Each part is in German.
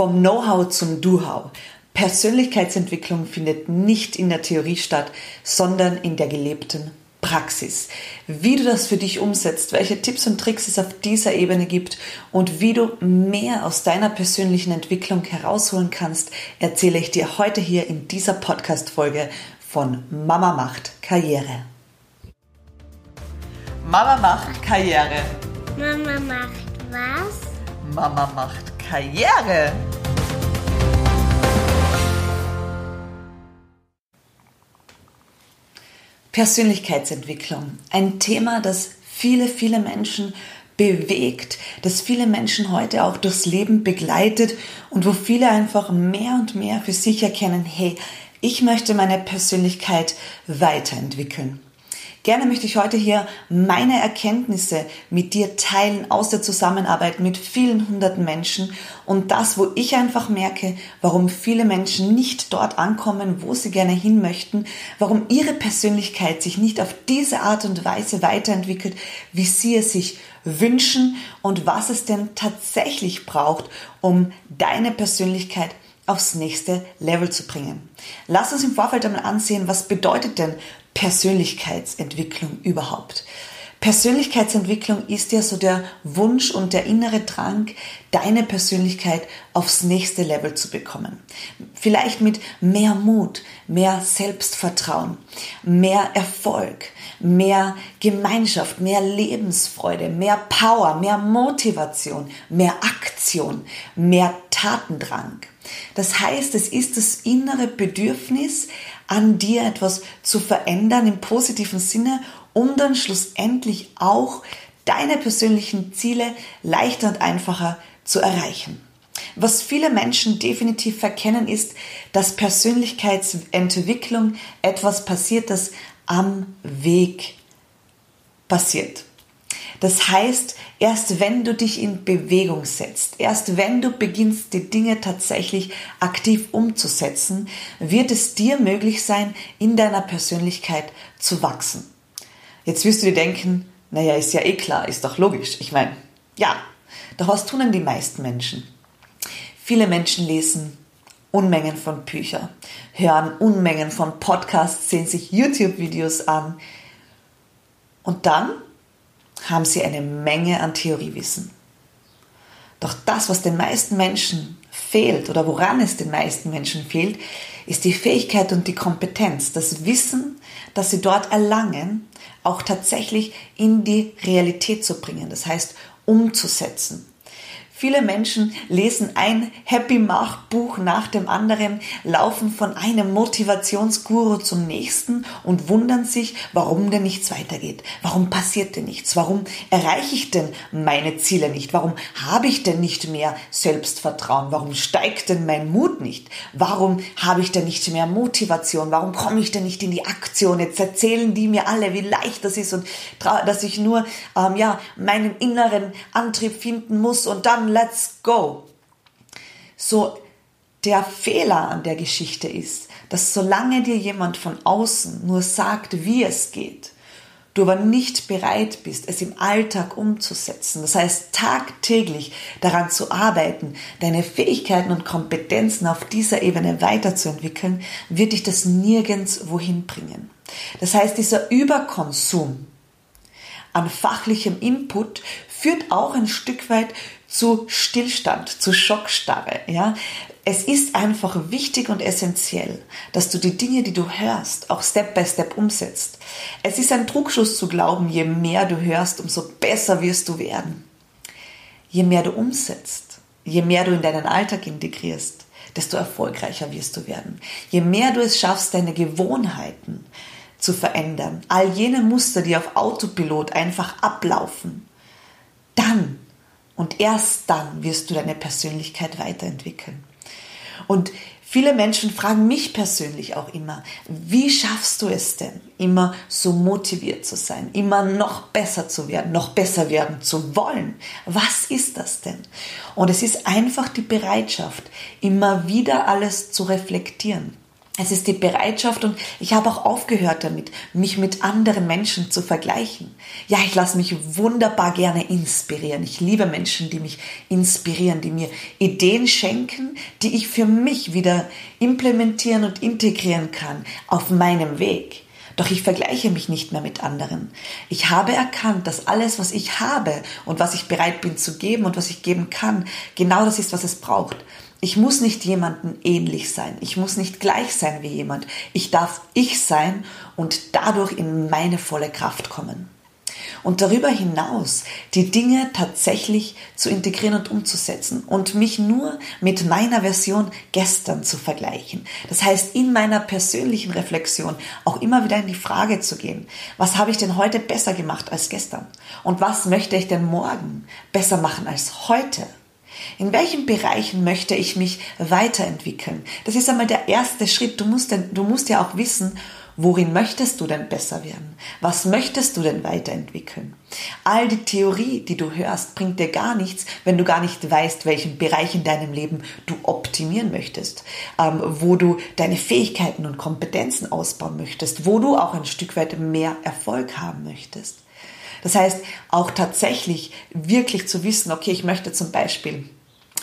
Vom Know-how zum Do-how. Persönlichkeitsentwicklung findet nicht in der Theorie statt, sondern in der gelebten Praxis. Wie du das für dich umsetzt, welche Tipps und Tricks es auf dieser Ebene gibt und wie du mehr aus deiner persönlichen Entwicklung herausholen kannst, erzähle ich dir heute hier in dieser Podcast-Folge von Mama macht Karriere. Mama macht Karriere. Mama macht was? Mama macht Karriere. Persönlichkeitsentwicklung. Ein Thema, das viele, viele Menschen bewegt, das viele Menschen heute auch durchs Leben begleitet und wo viele einfach mehr und mehr für sich erkennen, hey, ich möchte meine Persönlichkeit weiterentwickeln. Gerne möchte ich heute hier meine Erkenntnisse mit dir teilen aus der Zusammenarbeit mit vielen hunderten Menschen und das, wo ich einfach merke, warum viele Menschen nicht dort ankommen, wo sie gerne hin möchten, warum ihre Persönlichkeit sich nicht auf diese Art und Weise weiterentwickelt, wie sie es sich wünschen und was es denn tatsächlich braucht, um deine Persönlichkeit aufs nächste Level zu bringen. Lass uns im Vorfeld einmal ansehen, was bedeutet denn Persönlichkeitsentwicklung überhaupt? Persönlichkeitsentwicklung ist ja so der Wunsch und der innere Drang, deine Persönlichkeit aufs nächste Level zu bekommen. Vielleicht mit mehr Mut, mehr Selbstvertrauen, mehr Erfolg, mehr Gemeinschaft, mehr Lebensfreude, mehr Power, mehr Motivation, mehr Aktion, mehr Tatendrang. Das heißt, es ist das innere Bedürfnis, an dir etwas zu verändern im positiven Sinne, um dann schlussendlich auch deine persönlichen Ziele leichter und einfacher zu erreichen. Was viele Menschen definitiv verkennen, ist, dass Persönlichkeitsentwicklung etwas passiert, das am Weg passiert. Das heißt, erst wenn du dich in Bewegung setzt, erst wenn du beginnst, die Dinge tatsächlich aktiv umzusetzen, wird es dir möglich sein, in deiner Persönlichkeit zu wachsen. Jetzt wirst du dir denken, naja, ist ja eh klar, ist doch logisch. Ich meine, ja, doch was tun denn die meisten Menschen? Viele Menschen lesen Unmengen von Büchern, hören Unmengen von Podcasts, sehen sich YouTube-Videos an und dann haben sie eine Menge an Theoriewissen. Doch das, was den meisten Menschen fehlt oder woran es den meisten Menschen fehlt, ist die Fähigkeit und die Kompetenz, das Wissen, das sie dort erlangen, auch tatsächlich in die Realität zu bringen, das heißt umzusetzen. Viele Menschen lesen ein Happy Mach Buch nach dem anderen, laufen von einem Motivationsguru zum nächsten und wundern sich, warum denn nichts weitergeht. Warum passiert denn nichts? Warum erreiche ich denn meine Ziele nicht? Warum habe ich denn nicht mehr Selbstvertrauen? Warum steigt denn mein Mut nicht? Warum habe ich denn nicht mehr Motivation? Warum komme ich denn nicht in die Aktion? Jetzt erzählen die mir alle, wie leicht das ist und dass ich nur ähm, ja meinen inneren Antrieb finden muss und dann let's go. So, der Fehler an der Geschichte ist, dass solange dir jemand von außen nur sagt, wie es geht, du aber nicht bereit bist, es im Alltag umzusetzen, das heißt tagtäglich daran zu arbeiten, deine Fähigkeiten und Kompetenzen auf dieser Ebene weiterzuentwickeln, wird dich das nirgends wohin bringen. Das heißt, dieser Überkonsum an fachlichem Input führt auch ein Stück weit zu Stillstand, zu Schockstarre, ja. Es ist einfach wichtig und essentiell, dass du die Dinge, die du hörst, auch Step by Step umsetzt. Es ist ein Druckschuss zu glauben, je mehr du hörst, umso besser wirst du werden. Je mehr du umsetzt, je mehr du in deinen Alltag integrierst, desto erfolgreicher wirst du werden. Je mehr du es schaffst, deine Gewohnheiten zu verändern, all jene Muster, die auf Autopilot einfach ablaufen, dann und erst dann wirst du deine Persönlichkeit weiterentwickeln. Und viele Menschen fragen mich persönlich auch immer, wie schaffst du es denn, immer so motiviert zu sein, immer noch besser zu werden, noch besser werden zu wollen? Was ist das denn? Und es ist einfach die Bereitschaft, immer wieder alles zu reflektieren. Es ist die Bereitschaft und ich habe auch aufgehört damit, mich mit anderen Menschen zu vergleichen. Ja, ich lasse mich wunderbar gerne inspirieren. Ich liebe Menschen, die mich inspirieren, die mir Ideen schenken, die ich für mich wieder implementieren und integrieren kann auf meinem Weg. Doch ich vergleiche mich nicht mehr mit anderen. Ich habe erkannt, dass alles, was ich habe und was ich bereit bin zu geben und was ich geben kann, genau das ist, was es braucht. Ich muss nicht jemandem ähnlich sein. Ich muss nicht gleich sein wie jemand. Ich darf ich sein und dadurch in meine volle Kraft kommen. Und darüber hinaus die Dinge tatsächlich zu integrieren und umzusetzen und mich nur mit meiner Version gestern zu vergleichen. Das heißt, in meiner persönlichen Reflexion auch immer wieder in die Frage zu gehen, was habe ich denn heute besser gemacht als gestern? Und was möchte ich denn morgen besser machen als heute? In welchen Bereichen möchte ich mich weiterentwickeln? Das ist einmal der erste Schritt. Du musst, denn, du musst ja auch wissen, worin möchtest du denn besser werden? Was möchtest du denn weiterentwickeln? All die Theorie, die du hörst, bringt dir gar nichts, wenn du gar nicht weißt, welchen Bereich in deinem Leben du optimieren möchtest, ähm, wo du deine Fähigkeiten und Kompetenzen ausbauen möchtest, wo du auch ein Stück weit mehr Erfolg haben möchtest. Das heißt, auch tatsächlich wirklich zu wissen, okay, ich möchte zum Beispiel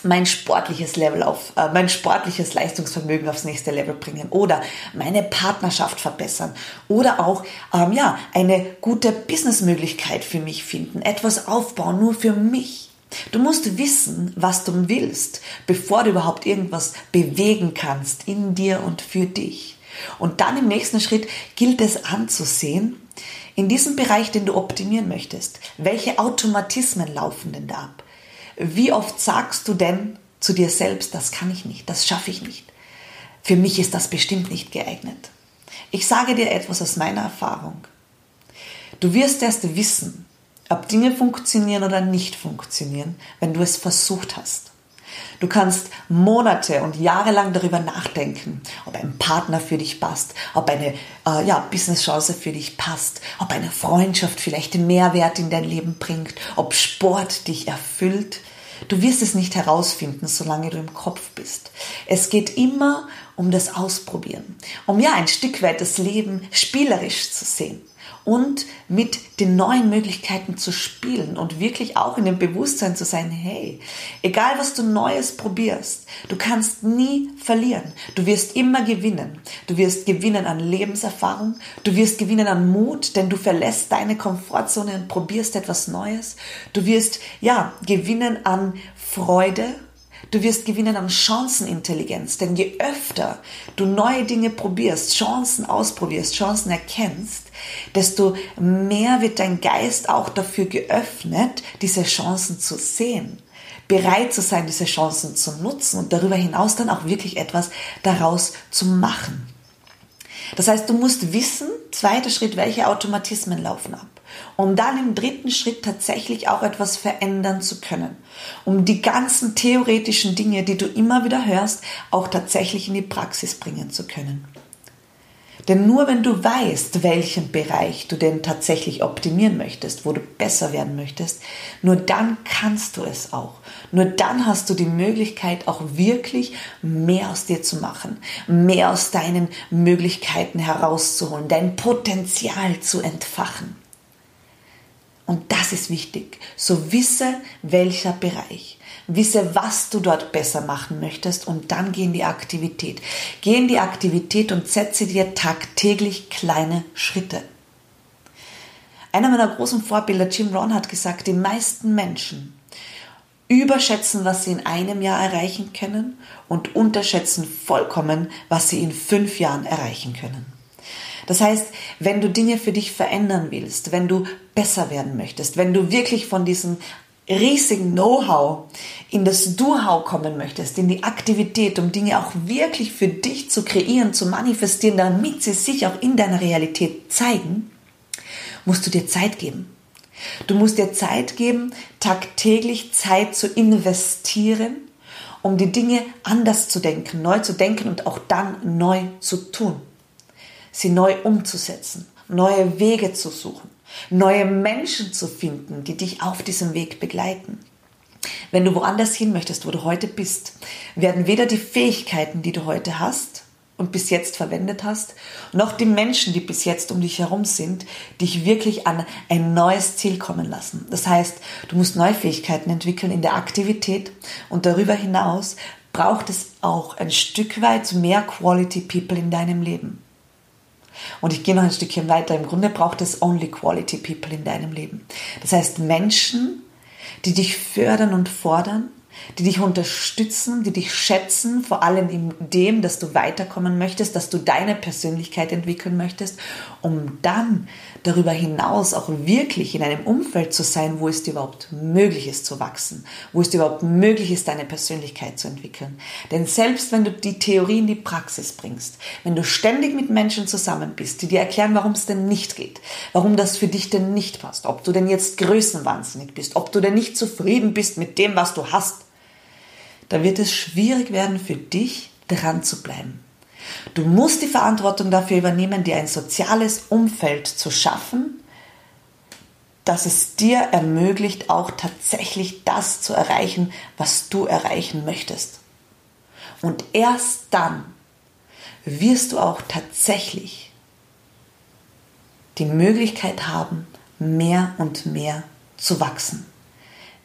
mein sportliches Level auf, äh, mein sportliches Leistungsvermögen aufs nächste Level bringen oder meine Partnerschaft verbessern oder auch, ähm, ja, eine gute Businessmöglichkeit für mich finden, etwas aufbauen, nur für mich. Du musst wissen, was du willst, bevor du überhaupt irgendwas bewegen kannst in dir und für dich. Und dann im nächsten Schritt gilt es anzusehen, in diesem Bereich, den du optimieren möchtest, welche Automatismen laufen denn da ab? Wie oft sagst du denn zu dir selbst, das kann ich nicht, das schaffe ich nicht? Für mich ist das bestimmt nicht geeignet. Ich sage dir etwas aus meiner Erfahrung. Du wirst erst wissen, ob Dinge funktionieren oder nicht funktionieren, wenn du es versucht hast. Du kannst Monate und Jahre lang darüber nachdenken, ob ein Partner für dich passt, ob eine äh, ja, Businesschance für dich passt, ob eine Freundschaft vielleicht Mehrwert in dein Leben bringt, ob Sport dich erfüllt. Du wirst es nicht herausfinden, solange du im Kopf bist. Es geht immer um das Ausprobieren, um ja ein Stück weit das Leben spielerisch zu sehen und mit den neuen Möglichkeiten zu spielen und wirklich auch in dem Bewusstsein zu sein, hey, egal was du Neues probierst, du kannst nie verlieren. Du wirst immer gewinnen. Du wirst gewinnen an Lebenserfahrung, du wirst gewinnen an Mut, denn du verlässt deine Komfortzone und probierst etwas Neues. Du wirst, ja, gewinnen an Freude Du wirst gewinnen an Chancenintelligenz, denn je öfter du neue Dinge probierst, Chancen ausprobierst, Chancen erkennst, desto mehr wird dein Geist auch dafür geöffnet, diese Chancen zu sehen, bereit zu sein, diese Chancen zu nutzen und darüber hinaus dann auch wirklich etwas daraus zu machen. Das heißt, du musst wissen, zweiter Schritt, welche Automatismen laufen ab um dann im dritten Schritt tatsächlich auch etwas verändern zu können, um die ganzen theoretischen Dinge, die du immer wieder hörst, auch tatsächlich in die Praxis bringen zu können. Denn nur wenn du weißt, welchen Bereich du denn tatsächlich optimieren möchtest, wo du besser werden möchtest, nur dann kannst du es auch. Nur dann hast du die Möglichkeit, auch wirklich mehr aus dir zu machen, mehr aus deinen Möglichkeiten herauszuholen, dein Potenzial zu entfachen. Und das ist wichtig. So wisse, welcher Bereich. Wisse, was du dort besser machen möchtest und dann geh in die Aktivität. Geh in die Aktivität und setze dir tagtäglich kleine Schritte. Einer meiner großen Vorbilder, Jim Rohn, hat gesagt, die meisten Menschen überschätzen, was sie in einem Jahr erreichen können und unterschätzen vollkommen, was sie in fünf Jahren erreichen können. Das heißt, wenn du Dinge für dich verändern willst, wenn du besser werden möchtest, wenn du wirklich von diesem riesigen Know-how in das Do-how kommen möchtest, in die Aktivität, um Dinge auch wirklich für dich zu kreieren, zu manifestieren, damit sie sich auch in deiner Realität zeigen, musst du dir Zeit geben. Du musst dir Zeit geben, tagtäglich Zeit zu investieren, um die Dinge anders zu denken, neu zu denken und auch dann neu zu tun sie neu umzusetzen, neue Wege zu suchen, neue Menschen zu finden, die dich auf diesem Weg begleiten. Wenn du woanders hin möchtest, wo du heute bist, werden weder die Fähigkeiten, die du heute hast, und bis jetzt verwendet hast, noch die Menschen, die bis jetzt um dich herum sind, dich wirklich an ein neues Ziel kommen lassen. Das heißt, du musst neue Fähigkeiten entwickeln in der Aktivität und darüber hinaus braucht es auch ein Stück weit mehr Quality People in deinem Leben. Und ich gehe noch ein Stückchen weiter. Im Grunde braucht es only quality people in deinem Leben. Das heißt Menschen, die dich fördern und fordern, die dich unterstützen, die dich schätzen, vor allem in dem, dass du weiterkommen möchtest, dass du deine Persönlichkeit entwickeln möchtest, um dann darüber hinaus auch wirklich in einem Umfeld zu sein, wo es dir überhaupt möglich ist zu wachsen, wo es dir überhaupt möglich ist, deine Persönlichkeit zu entwickeln. Denn selbst wenn du die Theorie in die Praxis bringst, wenn du ständig mit Menschen zusammen bist, die dir erklären, warum es denn nicht geht, warum das für dich denn nicht passt, ob du denn jetzt größenwahnsinnig bist, ob du denn nicht zufrieden bist mit dem, was du hast, da wird es schwierig werden für dich, dran zu bleiben. Du musst die Verantwortung dafür übernehmen, dir ein soziales Umfeld zu schaffen, das es dir ermöglicht, auch tatsächlich das zu erreichen, was du erreichen möchtest. Und erst dann wirst du auch tatsächlich die Möglichkeit haben, mehr und mehr zu wachsen.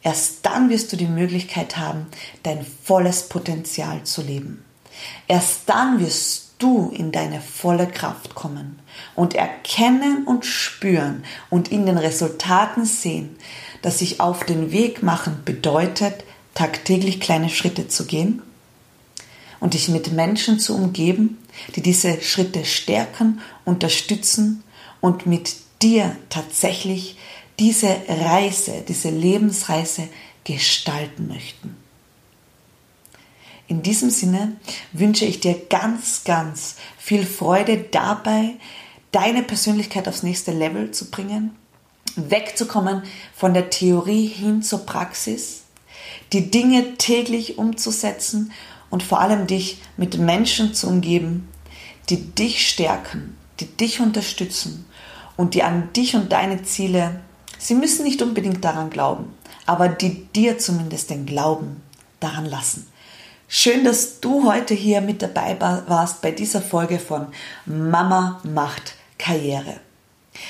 Erst dann wirst du die Möglichkeit haben, dein volles Potenzial zu leben. Erst dann wirst du in deine volle Kraft kommen und erkennen und spüren und in den Resultaten sehen, dass sich auf den Weg machen bedeutet, tagtäglich kleine Schritte zu gehen und dich mit Menschen zu umgeben, die diese Schritte stärken, unterstützen und mit dir tatsächlich diese Reise, diese Lebensreise gestalten möchten. In diesem Sinne wünsche ich dir ganz, ganz viel Freude dabei, deine Persönlichkeit aufs nächste Level zu bringen, wegzukommen von der Theorie hin zur Praxis, die Dinge täglich umzusetzen und vor allem dich mit Menschen zu umgeben, die dich stärken, die dich unterstützen und die an dich und deine Ziele Sie müssen nicht unbedingt daran glauben, aber die dir zumindest den Glauben daran lassen. Schön, dass du heute hier mit dabei warst bei dieser Folge von Mama macht Karriere.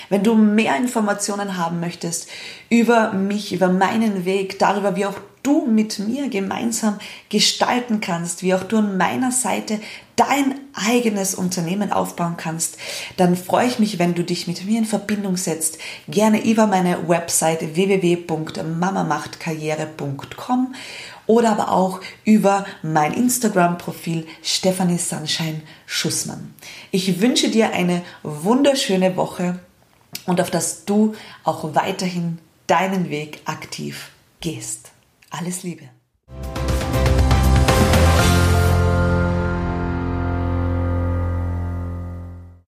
Wenn du mehr Informationen haben möchtest über mich, über meinen Weg, darüber, wie auch du mit mir gemeinsam gestalten kannst, wie auch du an meiner Seite dein eigenes Unternehmen aufbauen kannst, dann freue ich mich, wenn du dich mit mir in Verbindung setzt. Gerne über meine Website www.mamamachtkarriere.com oder aber auch über mein Instagram-Profil Stephanie Sunshine Schussmann. Ich wünsche dir eine wunderschöne Woche und auf dass du auch weiterhin deinen Weg aktiv gehst. Alles Liebe.